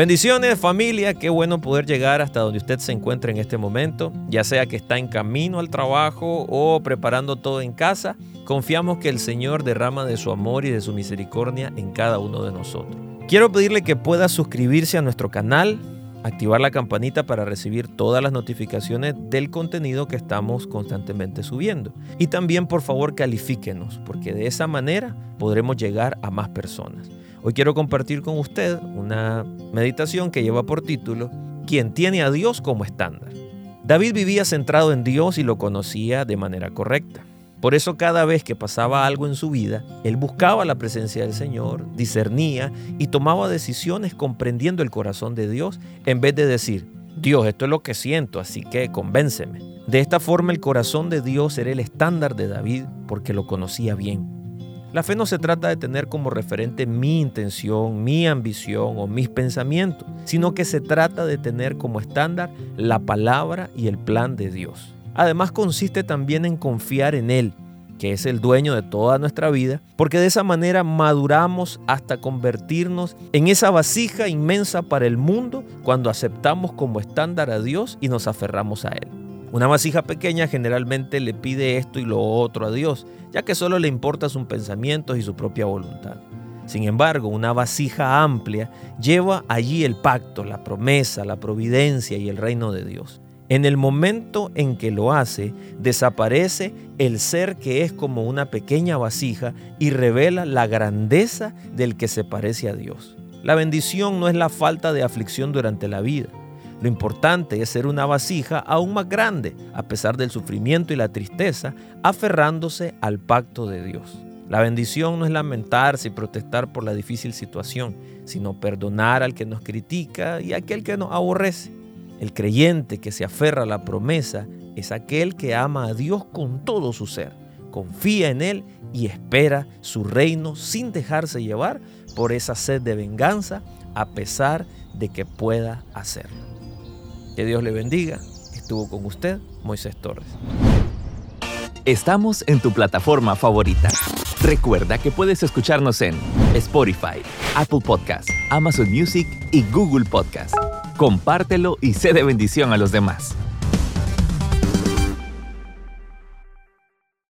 Bendiciones familia, qué bueno poder llegar hasta donde usted se encuentra en este momento, ya sea que está en camino al trabajo o preparando todo en casa, confiamos que el Señor derrama de su amor y de su misericordia en cada uno de nosotros. Quiero pedirle que pueda suscribirse a nuestro canal, activar la campanita para recibir todas las notificaciones del contenido que estamos constantemente subiendo. Y también por favor califíquenos, porque de esa manera podremos llegar a más personas. Hoy quiero compartir con usted una meditación que lleva por título Quien tiene a Dios como estándar. David vivía centrado en Dios y lo conocía de manera correcta. Por eso cada vez que pasaba algo en su vida, él buscaba la presencia del Señor, discernía y tomaba decisiones comprendiendo el corazón de Dios en vez de decir, Dios, esto es lo que siento, así que convénceme. De esta forma el corazón de Dios era el estándar de David porque lo conocía bien. La fe no se trata de tener como referente mi intención, mi ambición o mis pensamientos, sino que se trata de tener como estándar la palabra y el plan de Dios. Además consiste también en confiar en Él, que es el dueño de toda nuestra vida, porque de esa manera maduramos hasta convertirnos en esa vasija inmensa para el mundo cuando aceptamos como estándar a Dios y nos aferramos a Él. Una vasija pequeña generalmente le pide esto y lo otro a Dios, ya que solo le importa sus pensamientos y su propia voluntad. Sin embargo, una vasija amplia lleva allí el pacto, la promesa, la providencia y el reino de Dios. En el momento en que lo hace, desaparece el ser que es como una pequeña vasija y revela la grandeza del que se parece a Dios. La bendición no es la falta de aflicción durante la vida, lo importante es ser una vasija aún más grande, a pesar del sufrimiento y la tristeza, aferrándose al pacto de Dios. La bendición no es lamentarse y protestar por la difícil situación, sino perdonar al que nos critica y aquel que nos aborrece. El creyente que se aferra a la promesa es aquel que ama a Dios con todo su ser, confía en Él y espera su reino sin dejarse llevar por esa sed de venganza a pesar de que pueda hacerlo. Que Dios le bendiga. Estuvo con usted Moisés Torres. Estamos en tu plataforma favorita. Recuerda que puedes escucharnos en Spotify, Apple Podcast, Amazon Music y Google Podcast. Compártelo y sé de bendición a los demás.